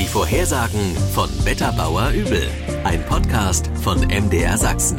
Die Vorhersagen von Wetterbauer Übel. Ein Podcast von MDR Sachsen.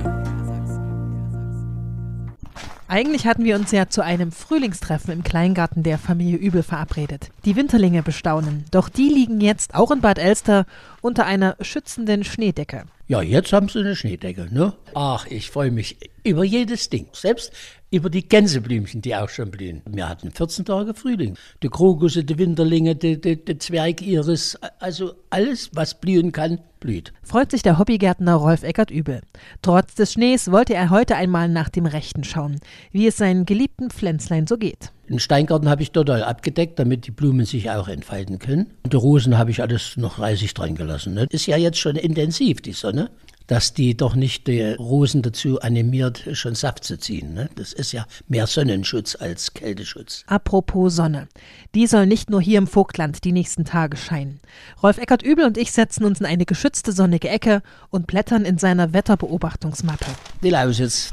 Eigentlich hatten wir uns ja zu einem Frühlingstreffen im Kleingarten der Familie Übel verabredet. Die Winterlinge bestaunen. Doch die liegen jetzt auch in Bad Elster unter einer schützenden Schneedecke. Ja, jetzt haben sie eine Schneedecke, ne? Ach, ich freue mich über jedes Ding. Selbst über die Gänseblümchen, die auch schon blühen. Wir hatten 14 Tage Frühling. Die Krokusse, die Winterlinge, die, die, die Zwergiris, also alles, was blühen kann, blüht. Freut sich der Hobbygärtner Rolf Eckert übel. Trotz des Schnees wollte er heute einmal nach dem Rechten schauen, wie es seinen geliebten Pflänzlein so geht. Den Steingarten habe ich total abgedeckt, damit die Blumen sich auch entfalten können. Und die Rosen habe ich alles noch 30 dran gelassen. Ne? Ist ja jetzt schon intensiv, die Sonne dass die doch nicht die Rosen dazu animiert, schon Saft zu ziehen. Ne? Das ist ja mehr Sonnenschutz als Kälteschutz. Apropos Sonne. Die soll nicht nur hier im Vogtland die nächsten Tage scheinen. Rolf Eckert Übel und ich setzen uns in eine geschützte sonnige Ecke und blättern in seiner Wetterbeobachtungsmappe. Die Lausitz.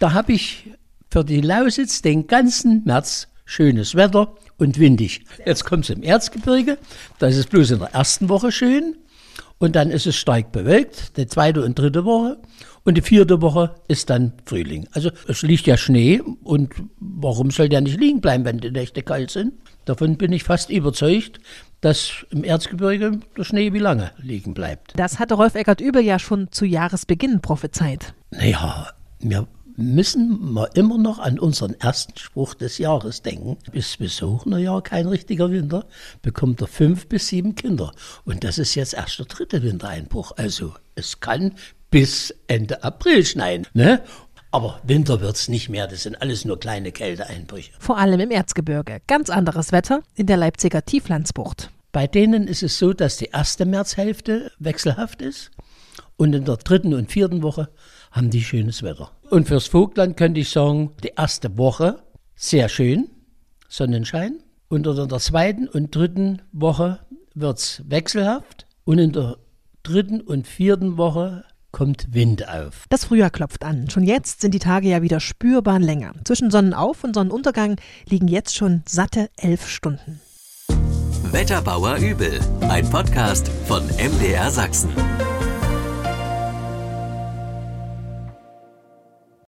Da habe ich für die Lausitz den ganzen März schönes Wetter und windig. Jetzt kommt es im Erzgebirge. Da ist es bloß in der ersten Woche schön. Und dann ist es stark bewölkt, die zweite und dritte Woche. Und die vierte Woche ist dann Frühling. Also es liegt ja Schnee und warum soll der nicht liegen bleiben, wenn die Nächte kalt sind? Davon bin ich fast überzeugt, dass im Erzgebirge der Schnee wie lange liegen bleibt. Das hatte Rolf Eckert Übel ja schon zu Jahresbeginn prophezeit. Naja, wir müssen wir immer noch an unseren ersten Spruch des Jahres denken. Ist Jahr kein richtiger Winter, bekommt er fünf bis sieben Kinder. Und das ist jetzt erst der dritte Wintereinbruch. Also es kann bis Ende April schneien. Ne? Aber Winter wird es nicht mehr, das sind alles nur kleine Kälteeinbrüche. Vor allem im Erzgebirge. Ganz anderes Wetter in der Leipziger Tieflandsbucht. Bei denen ist es so, dass die erste Märzhälfte wechselhaft ist und in der dritten und vierten Woche haben die schönes Wetter. Und fürs Vogtland könnte ich sagen, die erste Woche sehr schön, Sonnenschein. Und in der zweiten und dritten Woche wird es wechselhaft. Und in der dritten und vierten Woche kommt Wind auf. Das Frühjahr klopft an. Schon jetzt sind die Tage ja wieder spürbar länger. Zwischen Sonnenauf- und Sonnenuntergang liegen jetzt schon satte elf Stunden. Wetterbauer Übel, ein Podcast von MDR Sachsen.